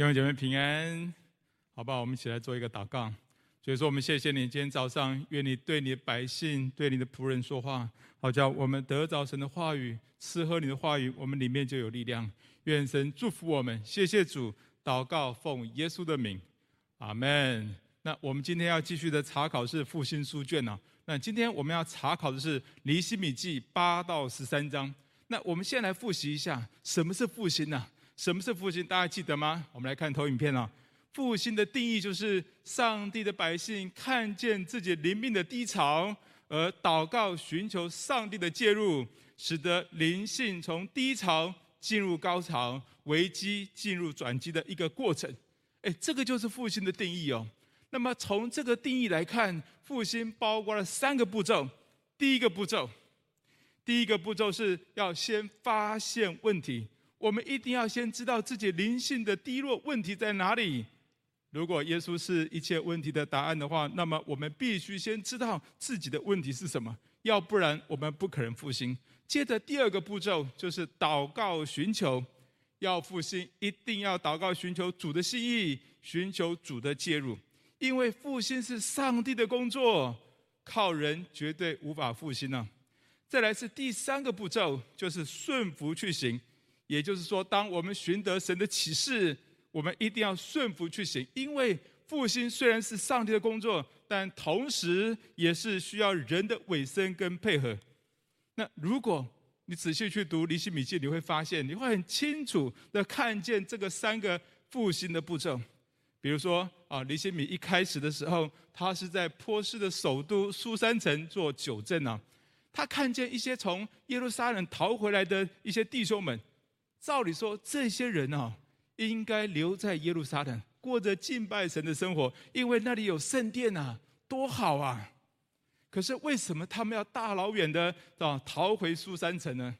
弟兄姐妹平安，好不好？我们一起来做一个祷告。所以说，我们谢谢你，今天早上，愿你对你的百姓、对你的仆人说话，好叫我们得着神的话语，吃喝你的话语，我们里面就有力量。愿神祝福我们，谢谢主。祷告奉耶稣的名，阿门。那我们今天要继续的查考是复兴书卷呢、啊。那今天我们要查考的是尼希米记八到十三章。那我们先来复习一下，什么是复兴呢、什么是复兴？大家记得吗？我们来看投影片啊。复兴的定义就是上帝的百姓看见自己灵命的低潮，而祷告寻求上帝的介入，使得灵性从低潮进入高潮，危机进入转机的一个过程。哎，这个就是复兴的定义哦。那么从这个定义来看，复兴包括了三个步骤。第一个步骤，第一个步骤是要先发现问题，我们一定要先知道自己灵性的低落问题在哪里。如果耶稣是一切问题的答案的话，那么我们必须先知道自己的问题是什么，要不然我们不可能复兴。接着第二个步骤就是祷告寻求，要复兴一定要祷告寻求主的心意，寻求主的介入，因为复兴是上帝的工作，靠人绝对无法复兴呢、啊。再来是第三个步骤，就是顺服去行，也就是说，当我们寻得神的启示。我们一定要顺服去行，因为复兴虽然是上帝的工作，但同时也是需要人的委身跟配合。那如果你仔细去读尼希米记，你会发现，你会很清楚的看见这个三个复兴的步骤。比如说啊，尼希米一开始的时候，他是在波斯的首都苏珊城做酒镇啊，他看见一些从耶路撒冷逃回来的一些弟兄们，照理说这些人啊。应该留在耶路撒冷，过着敬拜神的生活，因为那里有圣殿啊，多好啊！可是为什么他们要大老远的啊逃回苏珊城呢？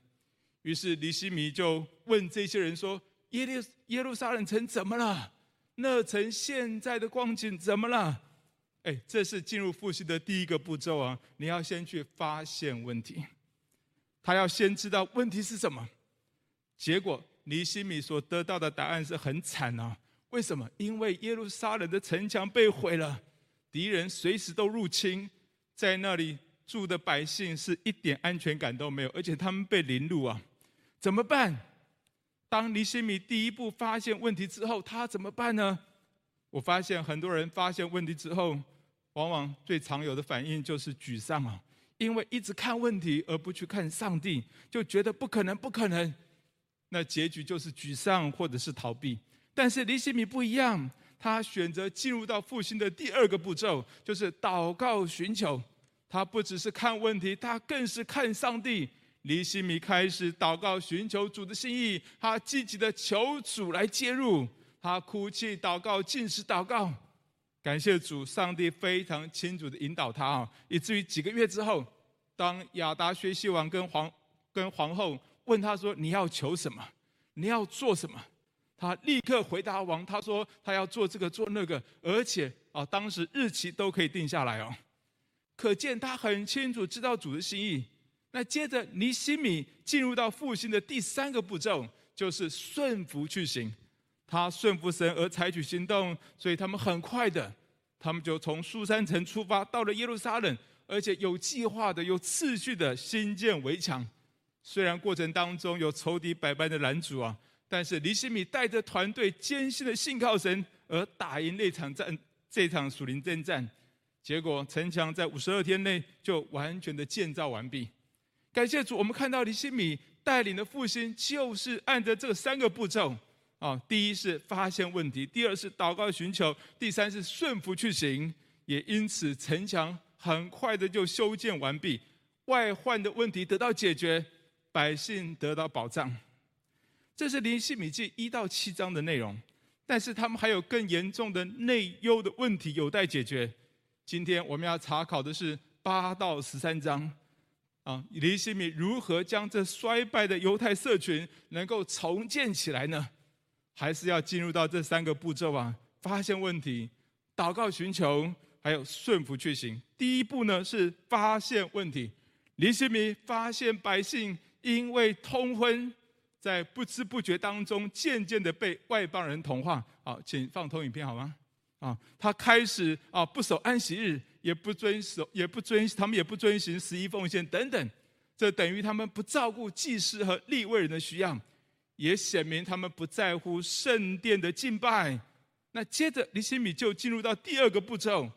于是尼希米就问这些人说：“耶路耶路撒冷城怎么了？那城现在的光景怎么了？”哎，这是进入复兴的第一个步骤啊！你要先去发现问题，他要先知道问题是什么，结果。尼西米所得到的答案是很惨啊！为什么？因为耶路撒冷的城墙被毁了，敌人随时都入侵，在那里住的百姓是一点安全感都没有，而且他们被凌辱啊！怎么办？当尼西米第一步发现问题之后，他怎么办呢？我发现很多人发现问题之后，往往最常有的反应就是沮丧啊，因为一直看问题而不去看上帝，就觉得不可能，不可能。那结局就是沮丧或者是逃避，但是尼希米不一样，他选择进入到复兴的第二个步骤，就是祷告寻求。他不只是看问题，他更是看上帝。尼希米开始祷告寻求主的心意，他积极的求主来介入，他哭泣祷告，进食祷告，感谢主，上帝非常清楚的引导他啊，以至于几个月之后，当亚达学习完跟皇跟皇后。问他说：“你要求什么？你要做什么？”他立刻回答王：“他说他要做这个做那个，而且啊，当时日期都可以定下来哦。可见他很清楚知道主的心意。那接着尼西米进入到复兴的第三个步骤，就是顺服去行。他顺服神而采取行动，所以他们很快的，他们就从苏珊城出发，到了耶路撒冷，而且有计划的、有次序的新建围墙。”虽然过程当中有仇敌百般的拦阻啊，但是尼希米带着团队艰辛的信靠神，而打赢那场战，这场属灵征战。结果城墙在五十二天内就完全的建造完毕。感谢主，我们看到尼希米带领的复兴就是按着这三个步骤啊：第一是发现问题，第二是祷告寻求，第三是顺服去行。也因此城墙很快的就修建完毕，外患的问题得到解决。百姓得到保障，这是林希米记一到七章的内容。但是他们还有更严重的内忧的问题有待解决。今天我们要查考的是八到十三章，啊，尼希米如何将这衰败的犹太社群能够重建起来呢？还是要进入到这三个步骤啊？发现问题、祷告寻求，还有顺服去行。第一步呢是发现问题，尼希米发现百姓。因为通婚，在不知不觉当中，渐渐的被外邦人同化。好，请放投影片好吗？啊，他开始啊不守安息日，也不遵守，也不遵，他们也不遵循十一奉献等等。这等于他们不照顾祭司和利未人的需要，也显明他们不在乎圣殿的敬拜。那接着，尼希米就进入到第二个步骤，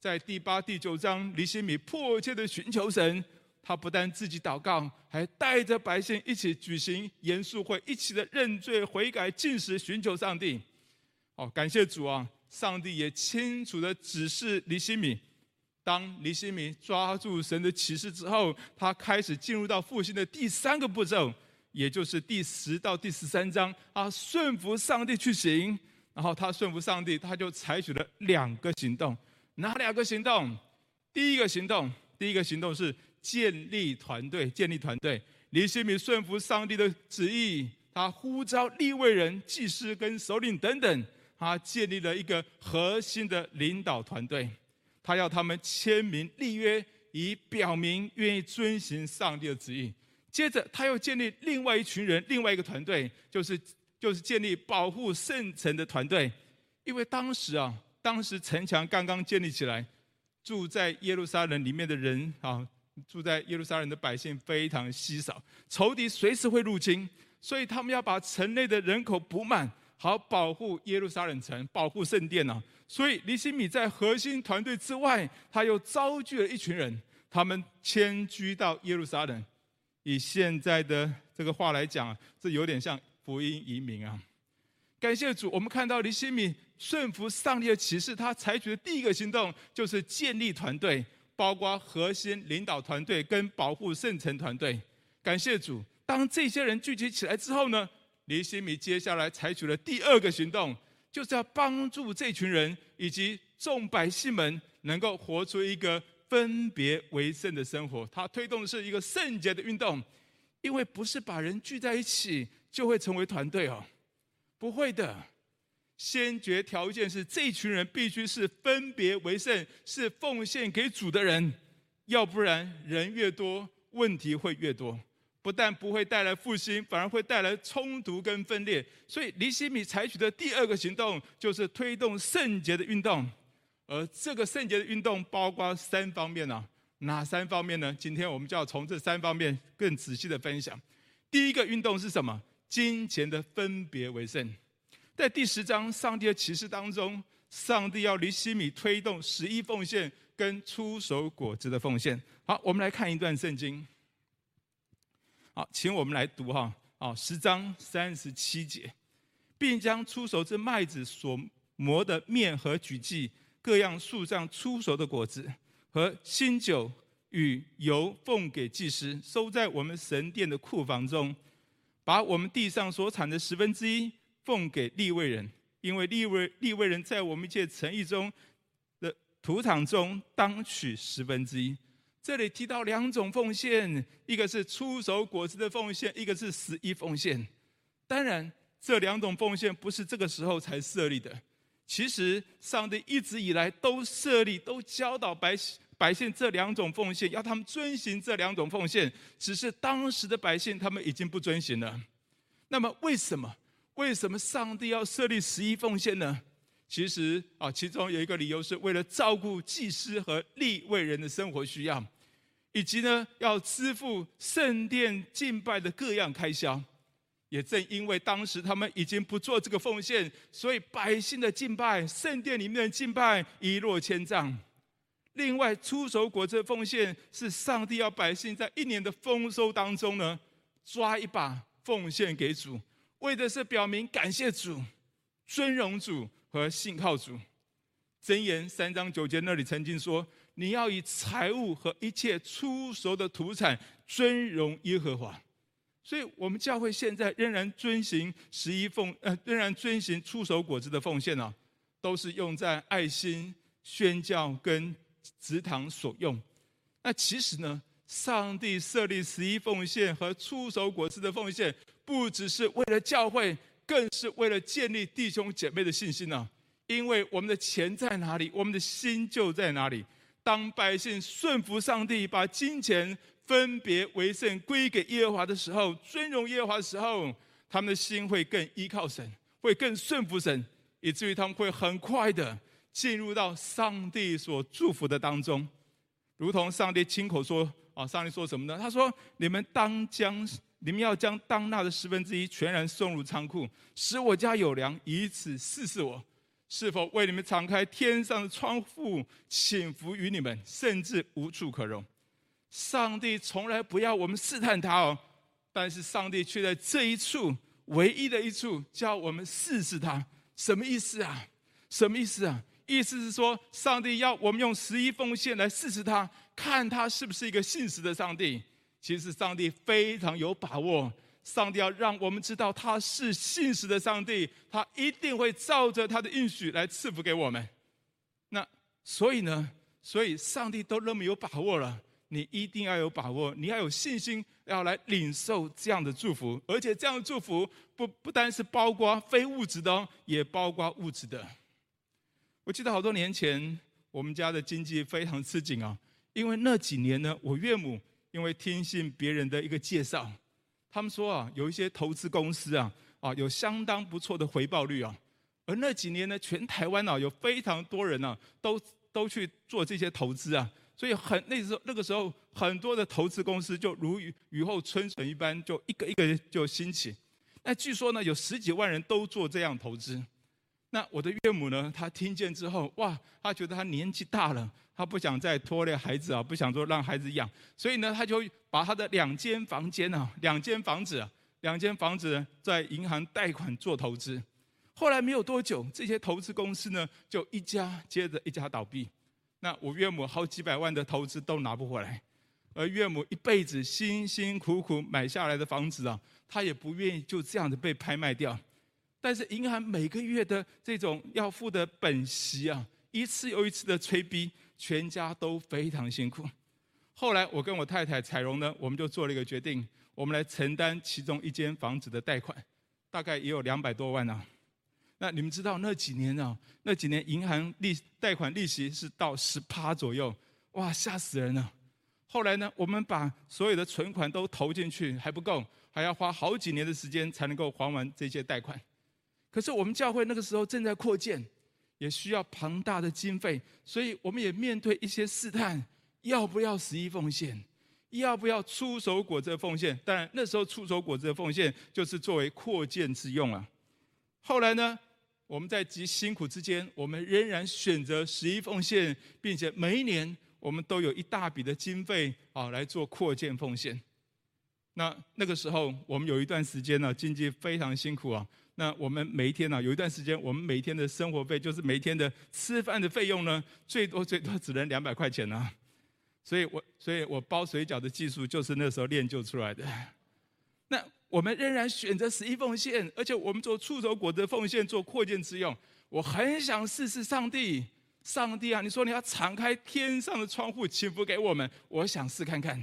在第八、第九章，尼希米迫切的寻求神。他不但自己祷告，还带着百姓一起举行严肃会，一起的认罪悔改、进食、寻求上帝。哦，感谢主啊！上帝也清楚的指示尼希米，当尼希米抓住神的启示之后，他开始进入到复兴的第三个步骤，也就是第十到第十三章，啊顺服上帝去行。然后他顺服上帝，他就采取了两个行动。哪两个行动？第一个行动，第一个行动是。建立团队，建立团队。尼希米顺服上帝的旨意，他呼召立位人、祭司跟首领等等，他建立了一个核心的领导团队。他要他们签名立约，以表明愿意遵行上帝的旨意。接着，他又建立另外一群人，另外一个团队，就是就是建立保护圣城的团队。因为当时啊，当时城墙刚刚建立起来，住在耶路撒冷里面的人啊。住在耶路撒冷的百姓非常稀少，仇敌随时会入侵，所以他们要把城内的人口补满，好保护耶路撒冷城，保护圣殿呢。所以尼希米在核心团队之外，他又招聚了一群人，他们迁居到耶路撒冷。以现在的这个话来讲，这有点像福音移民啊。感谢主，我们看到尼希米顺服上帝的启示，他采取的第一个行动就是建立团队。包括核心领导团队跟保护圣城团队，感谢主。当这些人聚集起来之后呢，尼希米接下来采取了第二个行动，就是要帮助这群人以及众百姓们能够活出一个分别为圣的生活。他推动的是一个圣洁的运动，因为不是把人聚在一起就会成为团队哦，不会的。先决条件是，这群人必须是分别为圣，是奉献给主的人，要不然人越多，问题会越多，不但不会带来复兴，反而会带来冲突跟分裂。所以，尼希米采取的第二个行动就是推动圣洁的运动，而这个圣洁的运动包括三方面啊，哪三方面呢？今天我们就要从这三方面更仔细的分享。第一个运动是什么？金钱的分别为圣。在第十章上帝的启示当中，上帝要离希米推动十一奉献跟出手果子的奉献。好，我们来看一段圣经。好，请我们来读哈。好，十章三十七节，并将出熟之麦子所磨的面和举祭各样树上出熟的果子和新酒与油奉给祭司，收在我们神殿的库房中，把我们地上所产的十分之一。奉给利未人，因为利未利未人在我们一切城邑中的土场中当取十分之一。这里提到两种奉献，一个是出熟果子的奉献，一个是十一奉献。当然，这两种奉献不是这个时候才设立的。其实，上帝一直以来都设立、都教导百姓百姓这两种奉献，要他们遵循这两种奉献。只是当时的百姓他们已经不遵循了。那么，为什么？为什么上帝要设立十一奉献呢？其实啊，其中有一个理由是为了照顾祭司和利未人的生活需要，以及呢要支付圣殿敬拜的各样开销。也正因为当时他们已经不做这个奉献，所以百姓的敬拜、圣殿里面的敬拜一落千丈。另外，出手果子的奉献是上帝要百姓在一年的丰收当中呢抓一把奉献给主。为的是表明感谢主、尊荣主和信靠主。箴言三章九节那里曾经说：“你要以财物和一切出熟的土产尊荣耶和华。”所以，我们教会现在仍然遵行十一奉，呃，仍然遵行出熟果子的奉献啊，都是用在爱心宣教跟职堂所用。那其实呢，上帝设立十一奉献和出手果子的奉献。不只是为了教会，更是为了建立弟兄姐妹的信心呢、啊。因为我们的钱在哪里，我们的心就在哪里。当百姓顺服上帝，把金钱分别为圣归给耶和华的时候，尊荣耶和华的时候，他们的心会更依靠神，会更顺服神，以至于他们会很快的进入到上帝所祝福的当中，如同上帝亲口说啊，上帝说什么呢？他说：“你们当将，你们要将当纳的十分之一全然送入仓库，使我家有粮，以此试试我。”是否为你们敞开天上的窗户，倾福于你们，甚至无处可容？上帝从来不要我们试探他哦，但是上帝却在这一处唯一的一处叫我们试试他。什么意思啊？什么意思啊？意思是说，上帝要我们用十一奉献来试试他，看他是不是一个信实的上帝。其实上帝非常有把握。上帝要让我们知道他是信实的上帝，他一定会照着他的应许来赐福给我们。那所以呢，所以上帝都那么有把握了，你一定要有把握，你要有信心，要来领受这样的祝福。而且这样的祝福不不单是包括非物质的，也包括物质的。我记得好多年前，我们家的经济非常吃紧啊，因为那几年呢，我岳母因为听信别人的一个介绍。他们说啊，有一些投资公司啊，啊，有相当不错的回报率啊。而那几年呢，全台湾啊，有非常多人呢，都都去做这些投资啊。所以很那时候那个时候，很多的投资公司就如雨雨后春笋一般，就一个一个就兴起。那据说呢，有十几万人都做这样投资。那我的岳母呢，她听见之后，哇，她觉得她年纪大了。她不想再拖累孩子啊，不想说让孩子养，所以呢，他就把他的两间房间啊，两间房子，啊两间房子在银行贷款做投资。后来没有多久，这些投资公司呢，就一家接着一家倒闭。那我岳母好几百万的投资都拿不回来，而岳母一辈子辛辛苦苦买下来的房子啊，他也不愿意就这样子被拍卖掉。但是银行每个月的这种要付的本息啊，一次又一次的催逼。全家都非常辛苦。后来我跟我太太彩蓉呢，我们就做了一个决定，我们来承担其中一间房子的贷款，大概也有两百多万呢、啊。那你们知道那几年呢、啊？那几年银行利贷款利息是到十趴左右，哇，吓死人了。后来呢，我们把所有的存款都投进去还不够，还要花好几年的时间才能够还完这些贷款。可是我们教会那个时候正在扩建。也需要庞大的经费，所以我们也面对一些试探，要不要十一奉献，要不要出手果子的奉献？当然那时候出手果子的奉献就是作为扩建之用啊。后来呢，我们在极辛苦之间，我们仍然选择十一奉献，并且每一年我们都有一大笔的经费啊来做扩建奉献。那那个时候，我们有一段时间呢，经济非常辛苦啊。那我们每一天呢、有一段时间，我们每天的生活费就是每天的吃饭的费用呢，最多最多只能两百块钱呢、啊。所以我所以我包水饺的技术就是那时候练就出来的。那我们仍然选择十一奉献，而且我们做触手果的奉献做扩建之用。我很想试试上帝，上帝啊，你说你要敞开天上的窗户祈福给我们，我想试看看。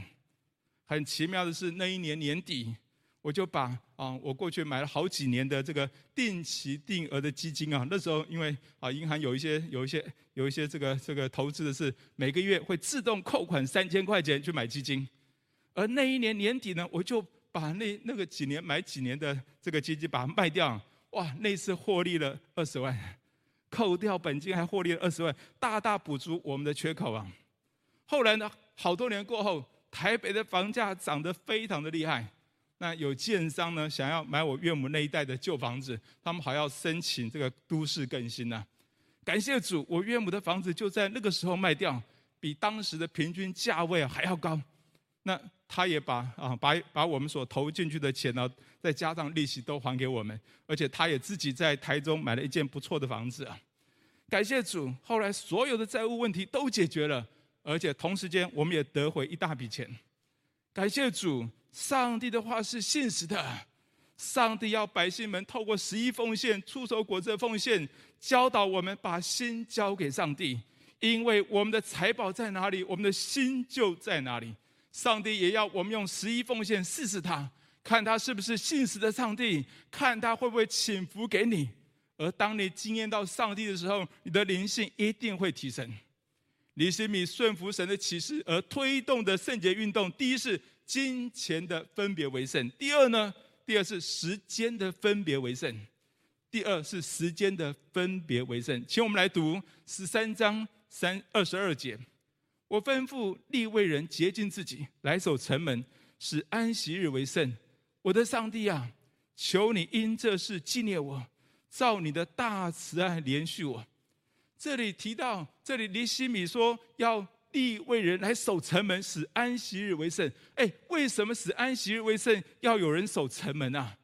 很奇妙的是，那一年年底。我就把啊，我过去买了好几年的这个定期定额的基金啊，那时候因为啊，银行有一些有一些有一些这个这个投资的是每个月会自动扣款三千块钱去买基金，而那一年年底呢，我就把那那个几年买几年的这个基金把它卖掉，哇，那次获利了二十万，扣掉本金还获利了二十万，大大补足我们的缺口啊。后来呢，好多年过后，台北的房价涨得非常的厉害。那有建商呢，想要买我岳母那一带的旧房子，他们还要申请这个都市更新呢、感谢主，我岳母的房子就在那个时候卖掉，比当时的平均价位还要高。那他也把啊把把我们所投进去的钱呢，再加上利息都还给我们，而且他也自己在台中买了一间不错的房子啊。感谢主，后来所有的债务问题都解决了，而且同时间我们也得回一大笔钱。感谢主。上帝的话是信实的，上帝要百姓们透过十一奉献、出手果子的奉献，教导我们把心交给上帝，因为我们的财宝在哪里，我们的心就在哪里。上帝也要我们用十一奉献试试他，看他是不是信实的上帝，看他会不会倾福给你。而当你经验到上帝的时候，你的灵性一定会提升。尼希米顺服神的启示而推动的圣洁运动，第一是。金钱的分别为圣。第二呢，第二是时间的分别为圣。第二是时间的分别为圣。请我们来读十三章三二十二节。我吩咐利未人洁净自己，来守城门，使安息日为圣。我的上帝啊，求你因这事纪念我，照你的大慈爱怜恤我。这里提到，这里尼希米说要利未人来守城门，使安息日为圣。哎，为什么使安息日为圣？要有人守城门啊？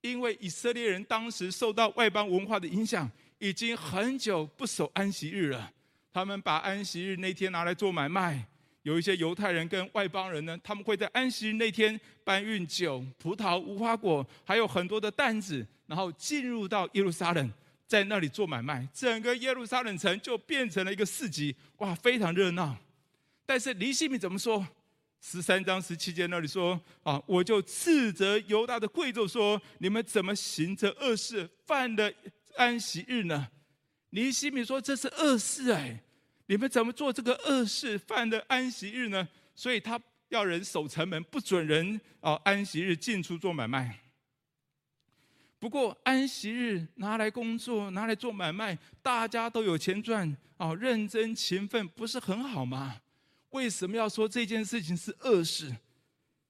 因为以色列人当时受到外邦文化的影响，已经很久不守安息日了。他们把安息日那天拿来做买卖。有一些犹太人跟外邦人呢，他们会在安息日那天搬运酒、葡萄、无花果，还有很多的担子，然后进入到耶路撒冷，在那里做买卖。整个耶路撒冷城就变成了一个市集，哇，非常热闹。但是尼希米怎么说？十三章十七节那里说：“啊，我就斥责犹大的贵族说，你们怎么行这恶事，犯了安息日呢？”尼希米说：“这是恶事哎，你们怎么做这个恶事，犯了安息日呢？”所以他要人守城门，不准人啊安息日进出做买卖。不过安息日拿来工作，拿来做买卖，大家都有钱赚啊，认真勤奋，不是很好吗？为什么要说这件事情是恶事？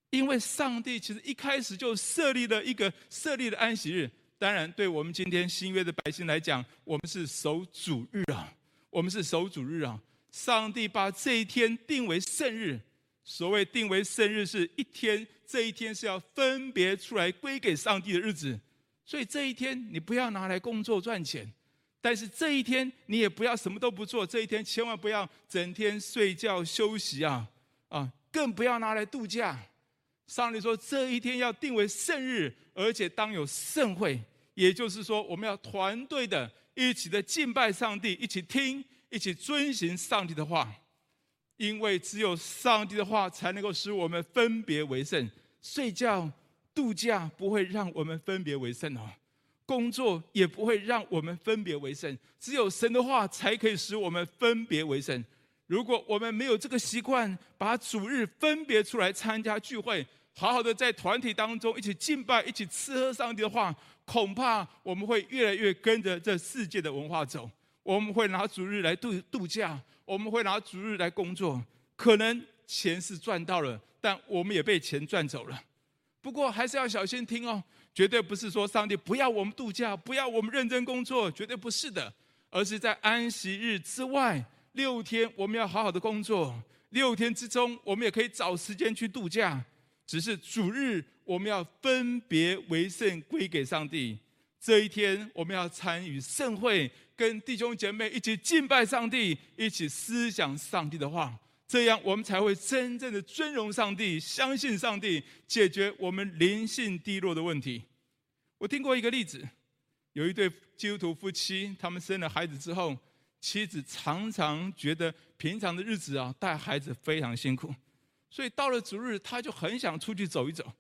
因为上帝其实一开始就设立了一个设立的安息日。当然，对我们今天新约的百姓来讲，我们是守主日啊，我们是守主日啊。上帝把这一天定为圣日。所谓定为圣日，是一天，这一天是要分别出来归给上帝的日子。所以这一天你不要拿来工作赚钱。但是这一天你也不要什么都不做，这一天千万不要整天睡觉休息啊啊，更不要拿来度假。上帝说这一天要定为圣日，而且当有盛会，也就是说我们要团队的一起的敬拜上帝，一起听，一起遵行上帝的话，因为只有上帝的话才能够使我们分别为圣。睡觉度假不会让我们分别为圣哦。工作也不会让我们分别为圣，只有神的话才可以使我们分别为圣。如果我们没有这个习惯，把主日分别出来参加聚会，好好的在团体当中一起敬拜、一起吃喝上帝的话，恐怕我们会越来越跟着这世界的文化走。我们会拿主日来度度假，我们会拿主日来工作，可能钱是赚到了，但我们也被钱赚走了。不过还是要小心听哦。绝对不是说上帝不要我们度假，不要我们认真工作，绝对不是的，而是在安息日之外六天，我们要好好的工作。六天之中，我们也可以找时间去度假。只是主日，我们要分别为圣，归给上帝。这一天，我们要参与盛会，跟弟兄姐妹一起敬拜上帝，一起思想上帝的话。这样，我们才会真正的尊荣上帝，相信上帝，解决我们灵性低落的问题。我听过一个例子，有一对基督徒夫妻，他们生了孩子之后，妻子常常觉得平常的日子啊，带孩子非常辛苦，所以到了主日，他就很想出去走一走。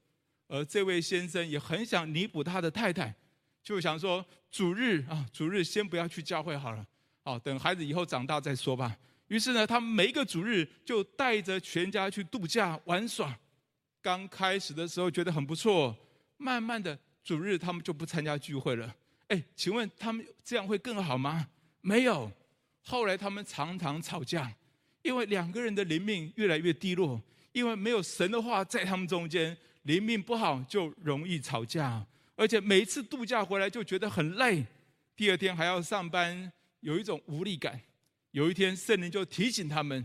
而这位先生也很想弥补他的太太，就想说主日啊，主日先不要去教会好了，好，等孩子以后长大再说吧。于是呢，他们每一个主日就带着全家去度假玩耍。刚开始的时候觉得很不错，慢慢的主日他们就不参加聚会了。哎，请问他们这样会更好吗？没有。后来他们常常吵架，因为两个人的灵命越来越低落，因为没有神的话在他们中间，灵命不好就容易吵架，而且每一次度假回来就觉得很累，第二天还要上班，有一种无力感。有一天，圣灵就提醒他们，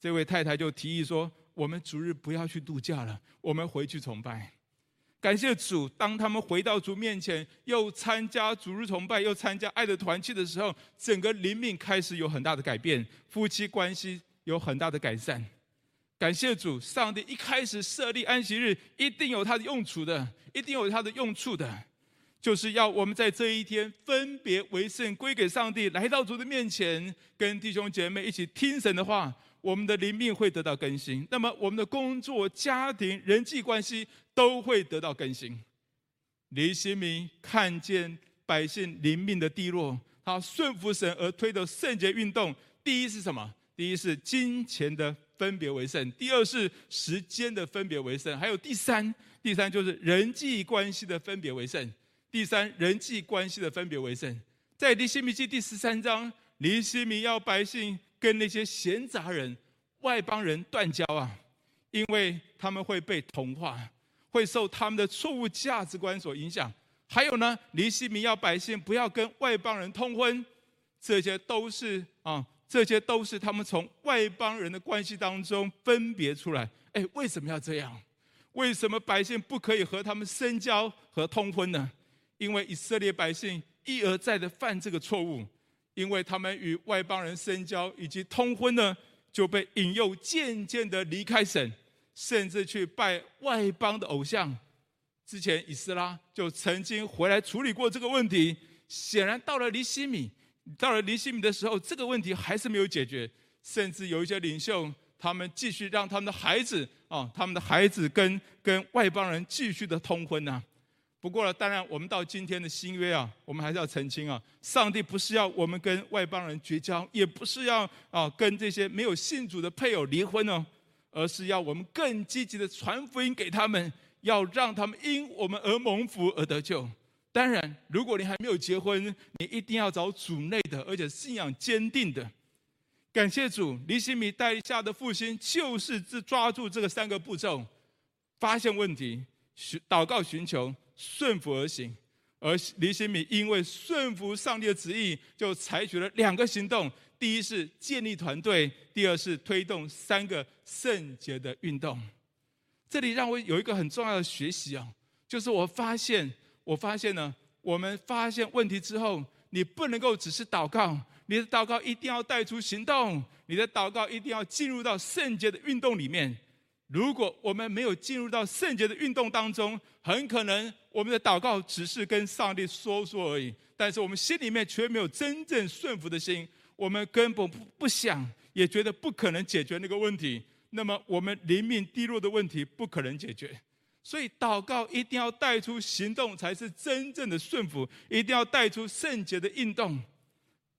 这位太太就提议说：“我们主日不要去度假了，我们回去崇拜。”感谢主，当他们回到主面前，又参加主日崇拜，又参加爱的团契的时候，整个灵命开始有很大的改变，夫妻关系有很大的改善。感谢主，上帝一开始设立安息日，一定有他的用处的，一定有他的用处的。就是要我们在这一天分别为圣，归给上帝，来到主的面前，跟弟兄姐妹一起听神的话，我们的灵命会得到更新。那么，我们的工作、家庭、人际关系都会得到更新。李新民看见百姓灵命的低落，他顺服神而推动圣洁运动。第一是什么？第一是金钱的分别为圣，第二是时间的分别为圣，还有第三，第三就是人际关系的分别为圣。第三，人际关系的分别为圣。在尼西米记第十三章，尼西米要百姓跟那些闲杂人、外邦人断交啊，因为他们会被同化，会受他们的错误价值观所影响。还有呢，尼西米要百姓不要跟外邦人通婚，这些都是啊，这些都是他们从外邦人的关系当中分别出来。哎，为什么要这样？为什么百姓不可以和他们深交和通婚呢？因为以色列百姓一而再的犯这个错误，因为他们与外邦人深交以及通婚呢，就被引诱渐渐的离开神，甚至去拜外邦的偶像。之前以斯拉就曾经回来处理过这个问题，显然到了尼希米，到了尼希米的时候，这个问题还是没有解决，甚至有一些领袖，他们继续让他们的孩子啊，他们的孩子跟跟外邦人继续的通婚呐。不过当然我们到今天的新约啊，我们还是要澄清啊，上帝不是要我们跟外邦人绝交，也不是要啊跟这些没有信主的配偶离婚哦，而是要我们更积极的传福音给他们。要让他们因我们而蒙福而得救。当然，如果你还没有结婚，你一定要找主内的，而且信仰坚定的。感谢主，尼希米带下的复兴就是只抓住这个三个步骤：发现问题、寻祷告、寻求、顺服而行。而尼希米因为顺服上帝的旨意，就采取了两个行动：第一是建立团队，第二是推动三个圣洁的运动。这里让我有一个很重要的学习啊，就是我发现，我发现呢，我们发现问题之后，你不能够只是祷告，你的祷告一定要带出行动，你的祷告一定要进入到圣洁的运动里面。如果我们没有进入到圣洁的运动当中，很可能我们的祷告只是跟上帝说说而已，但是我们心里面却没有真正顺服的心，我们根本不不想，也觉得不可能解决那个问题。那么我们灵命低落的问题不可能解决，所以祷告一定要带出行动，才是真正的顺服。一定要带出圣洁的运动。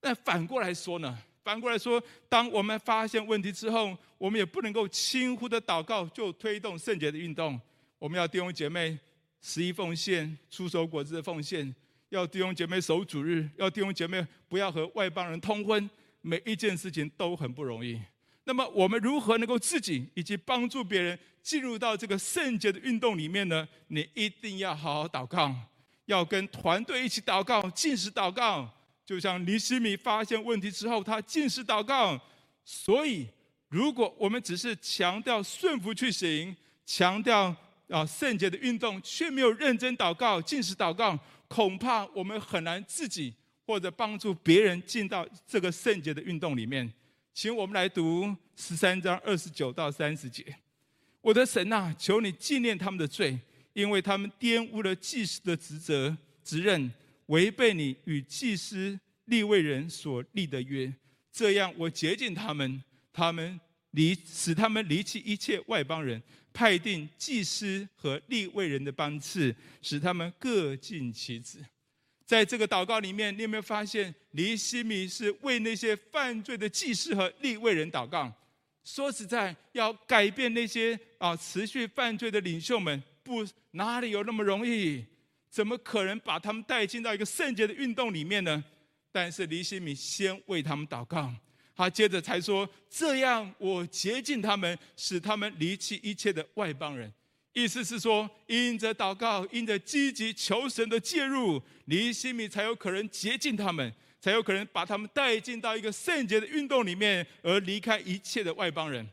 那反过来说呢？反过来说，当我们发现问题之后，我们也不能够轻忽的祷告就推动圣洁的运动。我们要弟兄姐妹十一奉献、出手果子的奉献，要弟兄姐妹守主日，要弟兄姐妹不要和外邦人通婚，每一件事情都很不容易。那么我们如何能够自己以及帮助别人进入到这个圣洁的运动里面呢？你一定要好好祷告，要跟团队一起祷告，禁食祷告。就像尼西米发现问题之后，他禁食祷告。所以，如果我们只是强调顺服去行，强调啊圣洁的运动，却没有认真祷告、禁食祷告，恐怕我们很难自己或者帮助别人进到这个圣洁的运动里面。请我们来读十三章二十九到三十节。我的神呐，求你纪念他们的罪，因为他们玷污了祭司的职责职任，违背你与祭司立位人所立的约。这样，我洁净他们，他们离使他们离弃一切外邦人，派定祭司和立位人的班次，使他们各尽其职。在这个祷告里面，你有没有发现，尼希米是为那些犯罪的祭司和立位人祷告？说实在，要改变那些啊持续犯罪的领袖们，不哪里有那么容易？怎么可能把他们带进到一个圣洁的运动里面呢？但是尼希米先为他们祷告，他接着才说：“这样我洁净他们，使他们离弃一切的外邦人。”意思是说，因着祷告，因着积极求神的介入，尼希米才有可能洁净他们，才有可能把他们带进到一个圣洁的运动里面，而离开一切的外邦人。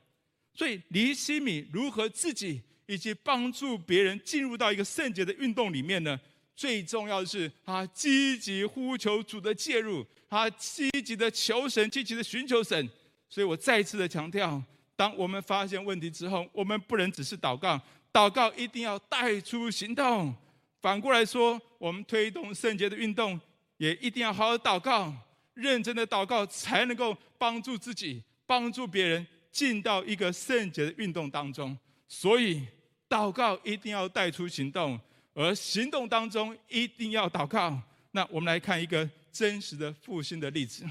所以，尼希米如何自己以及帮助别人进入到一个圣洁的运动里面呢？最重要的是，他积极呼求主的介入，他积极的求神，积极的寻求神。所以我再一次的强调，当我们发现问题之后，我们不能只是祷告。祷告一定要带出行动。反过来说，我们推动圣洁的运动，也一定要好好祷告，认真的祷告，才能够帮助自己、帮助别人进到一个圣洁的运动当中。所以，祷告一定要带出行动，而行动当中一定要祷告。那我们来看一个真实的复兴的例子。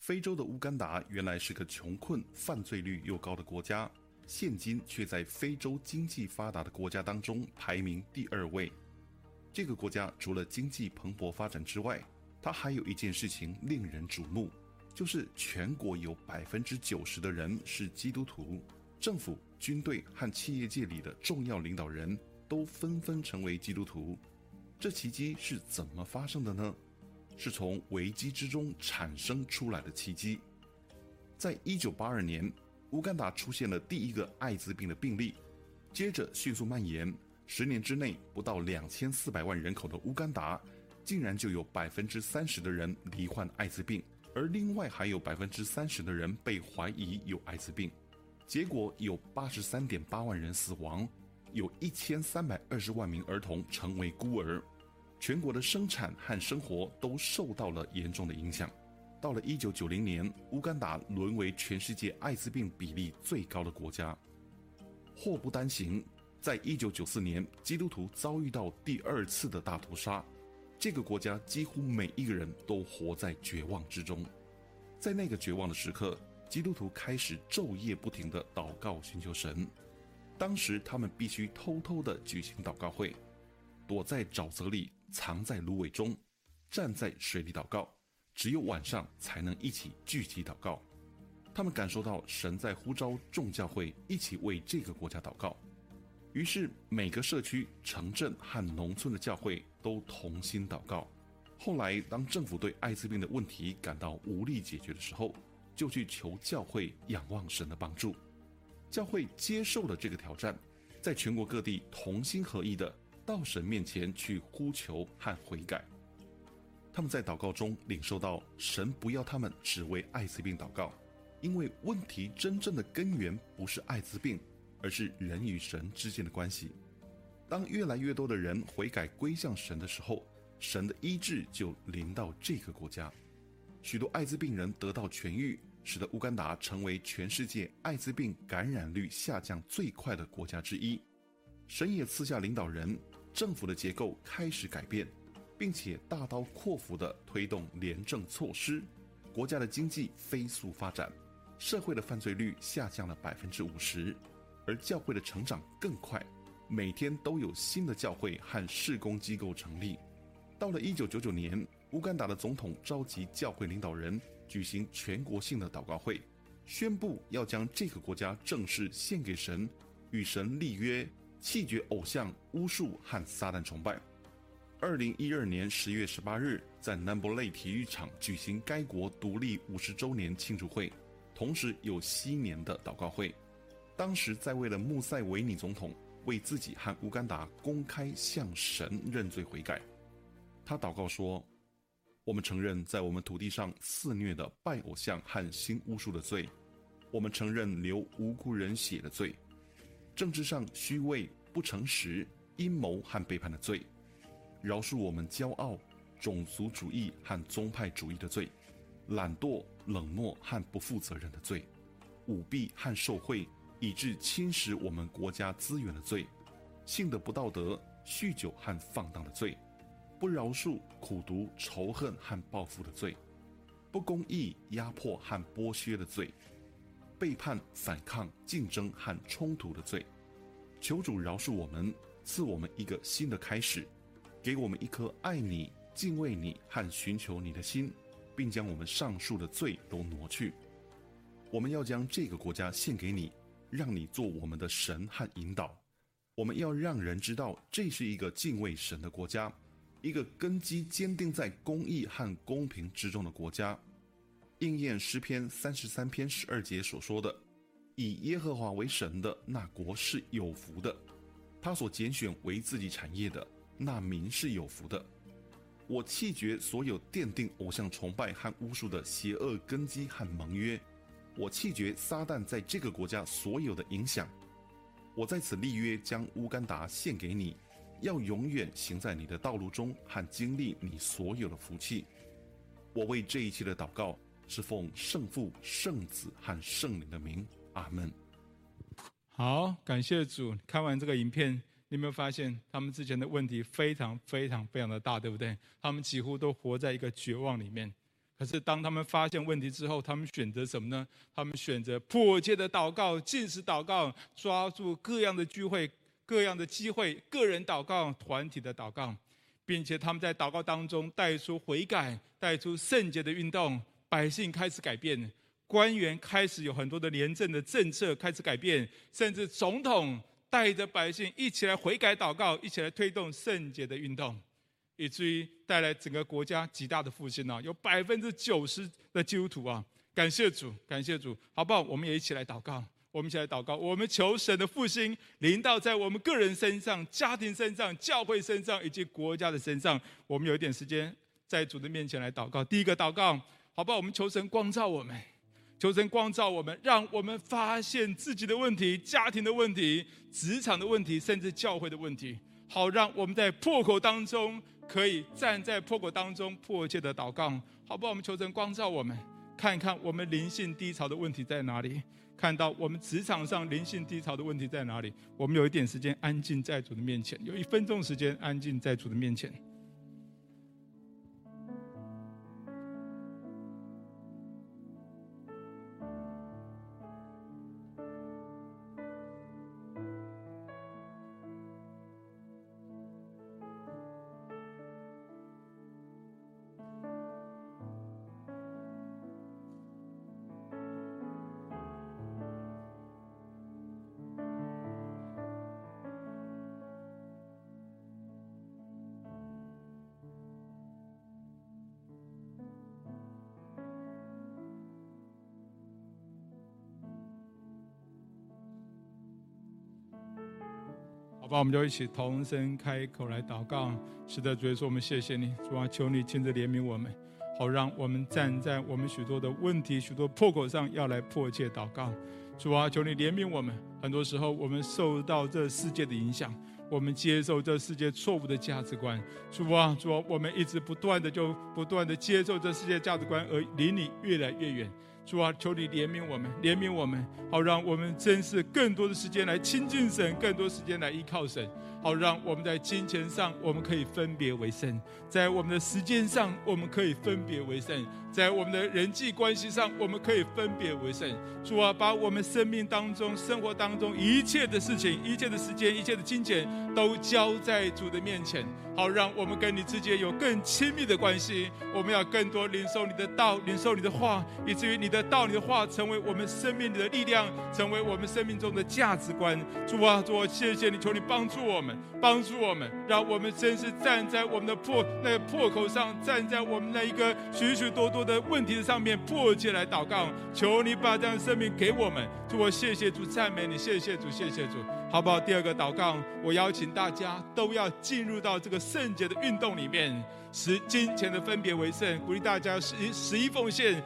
非洲的乌干达原来是个穷困犯罪率又高的国家现今却在非洲经济发达的国家当中排名第二位。这个国家除了经济蓬勃发展之外，它还有一件事情令人瞩目，就是全国有百分之九十的人是基督徒，政府、军队和企业界里的重要领导人都纷纷成为基督徒。这奇迹是怎么发生的呢？是从危机之中产生出来的奇迹。在一九八二年，乌干达出现了第一个艾滋病的病例，接着迅速蔓延。十年之内，不到两千四百万人口的乌干达，竟然就有百分之三十的人罹患艾滋病，而另外还有百分之三十的人被怀疑有艾滋病。结果有八十三点八万人死亡，有一千三百二十万名儿童成为孤儿，全国的生产和生活都受到了严重的影响。到了一九九零年，乌干达沦为全世界艾滋病比例最高的国家。祸不单行。在一九九四年，基督徒遭遇到第二次的大屠杀，这个国家几乎每一个人都活在绝望之中。在那个绝望的时刻，基督徒开始昼夜不停地祷告寻求神。当时他们必须偷偷地举行祷告会，躲在沼泽里，藏在芦苇中，站在水里祷告，只有晚上才能一起聚集祷告。他们感受到神在呼召众教会一起为这个国家祷告。于是，每个社区、城镇和农村的教会都同心祷告。后来，当政府对艾滋病的问题感到无力解决的时候，就去求教会仰望神的帮助。教会接受了这个挑战，在全国各地同心合意的到神面前去呼求和悔改。他们在祷告中领受到神不要他们只为艾滋病祷告，因为问题真正的根源不是艾滋病。而是人与神之间的关系。当越来越多的人悔改归向神的时候，神的医治就临到这个国家，许多艾滋病人得到痊愈，使得乌干达成为全世界艾滋病感染率下降最快的国家之一。神也赐下领导人，政府的结构开始改变，并且大刀阔斧地推动廉政措施，国家的经济飞速发展，社会的犯罪率下降了百分之五十。而教会的成长更快，每天都有新的教会和事工机构成立。到了一九九九年，乌干达的总统召集教会领导人举行全国性的祷告会，宣布要将这个国家正式献给神，与神立约，弃绝偶像、巫术和撒旦崇拜。二零一二年十月十八日，在南博雷体育场举行该国独立五十周年庆祝会，同时有新年的祷告会。当时在位的穆塞维尼总统为自己和乌干达公开向神认罪悔改，他祷告说：“我们承认在我们土地上肆虐的拜偶像和新巫术的罪，我们承认流无辜人血的罪，政治上虚伪、不诚实、阴谋和背叛的罪，饶恕我们骄傲、种族主义和宗派主义的罪，懒惰、冷漠和不负责任的罪，舞弊和受贿。”以致侵蚀我们国家资源的罪，性的不道德、酗酒和放荡的罪，不饶恕、苦毒、仇恨和报复的罪，不公义、压迫和剥削的罪，背叛、反抗、竞争和冲突的罪。求主饶恕我们，赐我们一个新的开始，给我们一颗爱你、敬畏你和寻求你的心，并将我们上述的罪都挪去。我们要将这个国家献给你。让你做我们的神和引导，我们要让人知道这是一个敬畏神的国家，一个根基坚定在公义和公平之中的国家。应验诗篇三十三篇十二节所说的：“以耶和华为神的那国是有福的，他所拣选为自己产业的那民是有福的。”我弃绝所有奠定偶像崇拜和巫术的邪恶根基和盟约。我弃绝撒旦在这个国家所有的影响，我在此立约，将乌干达献给你，要永远行在你的道路中和经历你所有的福气。我为这一切的祷告是奉圣父、圣子和圣灵的名，阿门。好，感谢主。看完这个影片，你有没有发现他们之前的问题非常非常非常的大，对不对？他们几乎都活在一个绝望里面。可是当他们发现问题之后，他们选择什么呢？他们选择迫切的祷告、禁食祷告，抓住各样的聚会、各样的机会，个人祷告、团体的祷告，并且他们在祷告当中带出悔改、带出圣洁的运动，百姓开始改变，官员开始有很多的廉政的政策开始改变，甚至总统带着百姓一起来悔改祷告，一起来推动圣洁的运动。以至于带来整个国家极大的复兴啊！有百分之九十的基督徒啊，感谢主，感谢主，好不好？我们也一起来祷告，我们一起来祷告，我们求神的复兴临到在我们个人身上、家庭身上、教会身上以及国家的身上。我们有一点时间在主的面前来祷告。第一个祷告，好不好？我们求神光照我们，求神光照我们，让我们发现自己的问题、家庭的问题、职场的问题，甚至教会的问题，好让我们在破口当中。可以站在破口当中，迫切的祷告，好不好？我们求神光照我们，看一看我们灵性低潮的问题在哪里，看到我们职场上灵性低潮的问题在哪里。我们有一点时间安静在主的面前，有一分钟时间安静在主的面前。好，我们就一起同声开口来祷告。是的，主耶稣，我们谢谢你，主啊，求你亲自怜悯我们，好让我们站在我们许多的问题、许多破口上，要来迫切祷告。主啊，求你怜悯我们。很多时候，我们受到这世界的影响，我们接受这世界错误的价值观。主啊，主啊，我们一直不断的就不断的接受这世界价值观，而离你越来越远。主啊，求你怜悯我们，怜悯我们，好让我们珍视更多的时间来亲近神，更多时间来依靠神，好让我们在金钱上我们可以分别为圣，在我们的时间上我们可以分别为圣，在我们的人际关系上我们可以分别为圣。主啊，把我们生命当中、生活当中一切的事情、一切的时间、一切的金钱都交在主的面前，好让我们跟你之间有更亲密的关系。我们要更多领受你的道，领受你的话，以至于你的。道你的话成为我们生命里的力量，成为我们生命中的价值观。主啊，主，谢谢你，求你帮助我们，帮助我们，让我们真是站在我们的破那个破口上，站在我们那一个许许多多的问题的上面，迫切来祷告。求你把这样的生命给我们。主，我谢谢主，赞美你，谢谢主，谢谢主，好不好？第二个祷告，我邀请大家都要进入到这个圣洁的运动里面，使金钱的分别为圣，鼓励大家十一十一奉献。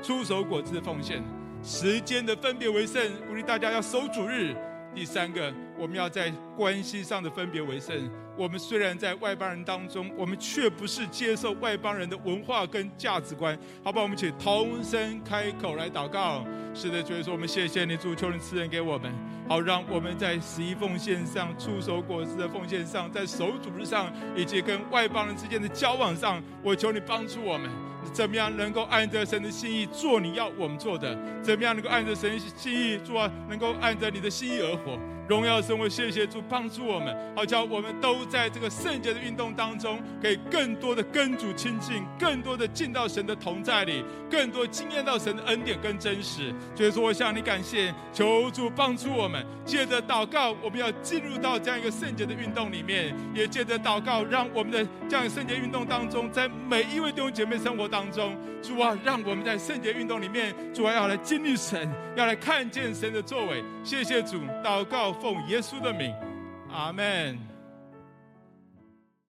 出手果子的奉献，时间的分别为圣，鼓励大家要守主日。第三个，我们要在关系上的分别为圣。我们虽然在外邦人当中，我们却不是接受外邦人的文化跟价值观。好不好？我们请同声开口来祷告。是的，主耶稣，我们谢谢你，主，求你赐恩给我们，好让我们在十一奉献上、出手果子的奉献上、在守主日上，以及跟外邦人之间的交往上，我求你帮助我们。怎么样能够按着神的心意做你要我们做的？怎么样能够按着神的心意做，能够按着你的心意而活？荣耀神，我谢谢主帮助我们，好叫我们都在这个圣洁的运动当中，可以更多的跟主亲近，更多的进到神的同在里，更多经验到神的恩典跟真实。所以说，我向你感谢，求主帮助我们。借着祷告，我们要进入到这样一个圣洁的运动里面，也借着祷告，让我们的这样圣洁运动当中，在每一位弟兄姐妹生活当中，主啊，让我们在圣洁运动里面，主啊，要来经历神，要来看见神的作为。谢谢主，祷告。奉耶稣的名，阿门。